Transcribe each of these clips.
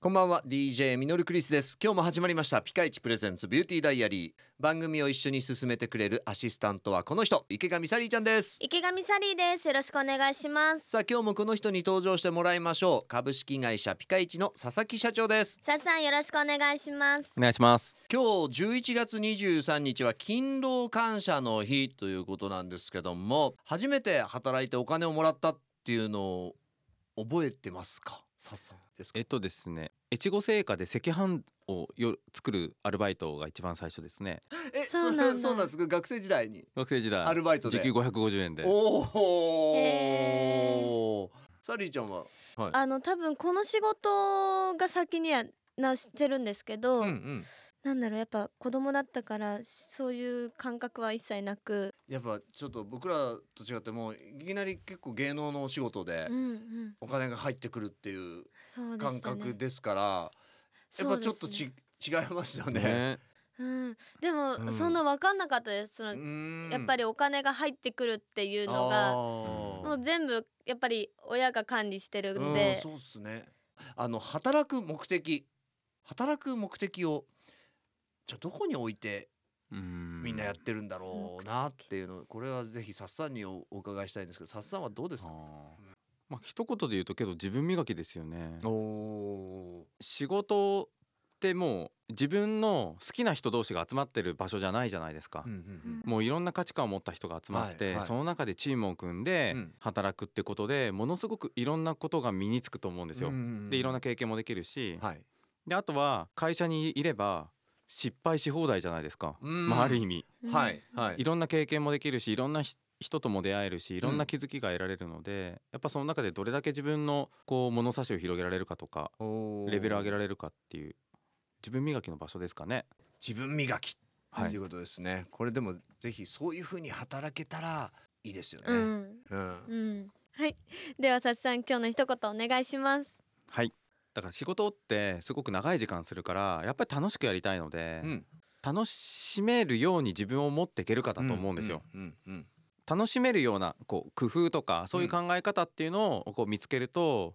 こんばんは DJ ミノルクリスです。今日も始まりましたピカイチプレゼンツビューティーダイアリー。番組を一緒に進めてくれるアシスタントはこの人池上サリーちゃんです。池上サリーです。よろしくお願いします。さあ今日もこの人に登場してもらいましょう。株式会社ピカイチの佐々木社長です。さっさんよろしくお願いします。お願いします。今日11月23日は勤労感謝の日ということなんですけども初めて働いてお金をもらったっていうのを覚えてますか？さっさ。んですか？えっとですね越後製菓で赤飯をよ作るアルバイトが一番最初ですね。えそうなんだそうなんですか？学生時代に？学生時代。アルバイトで。時給550円で。おお、へサリーちゃんは、はい、あの多分この仕事が先にはなしてるんですけど、うんうん、なんだろうやっぱ子供だったからそういう感覚は一切なく、やっぱちょっと僕らと違ってもういきなり結構芸能のお仕事でお金が入ってくるっていう感覚ですから、やっぱちょっとち、そう違いますよね。ね。うん、でも、うん。そんな分かんなかったです。その、やっぱりりお金が入ってくるっていうのがもう全部やっぱり親が管理してるんうんで、そうっすね。あの働く目的働く目的をじゃあどこに置いてうん。みんなやってるんだろうなっていうのこれはぜひさっさんにおお伺いしたいんですけどさっさんはどうですか？まあ一言で言うとけど自分磨きですよね。仕事ってもう自分の好きな人同士が集まってる場所じゃないじゃないですか。ー、うんうんもういろんな価値観を持った人が集まって、はいはい。その中でチームを組んでうん。働くってことでものすごくいろんなことが身につくと思うんですよ。うん。でいろんな経験もできるし、はい。であとは会社にいれば失敗し放題じゃないですか、うん。まあ、ある意味。うん。はいはい。いろんな経験もできるしいろんなひ人とも出会えるしいろんな気づきが得られるので、やっぱその中でどれだけ自分のこう物差しを広げられるかとかレベル上げられるかっていう自分磨きの場所ですかね。自分磨きとはいいうことですね、これでもぜひそういうふうに働けたらいいですよね、うん。うん。うん、はい。ではさっさん今日の一言お願いします。はいだから仕事ってすごく長い時間するからやっぱり楽しくやりたいので、うん。楽しめるように自分を持っていけるかだと思うんですよ。うんうんうん楽しめるようなこう工夫とかそういう考え方っていうのをこう見つけると、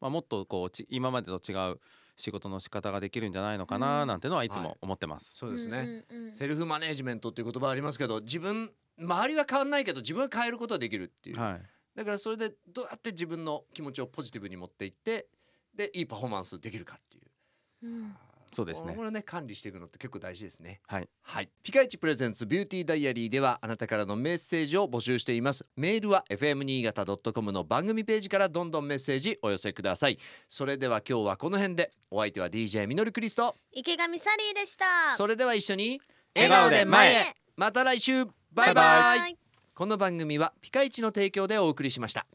まあ、もっとこうち今までと違う仕事の仕方ができるんじゃないのかうなん。なんてのはいつも思ってます。そうですね、うんうんうん。セルフマネジメントっていう言葉ありますけど自分周りは変わんないけど自分は変えることができるっていう、はい、だからそれでどうやって自分の気持ちをポジティブに持っていってでいいパフォーマンスできるかっていう。うん。そうですね。これね管理していくのって結構大事ですね。はい、はい。ピカイチプレゼンツビューティーダイアリーではあなたからのメッセージを募集しています。メールは fm 新潟 .com の番組ページからどんどんメッセージお寄せくださいそれでは今日はこの辺でお相手は DJ ミノルクリスト。池上サリーでした。それでは一緒に笑顔で前へ。また来週。バイバイ。この番組はピカイチの提供でお送りしました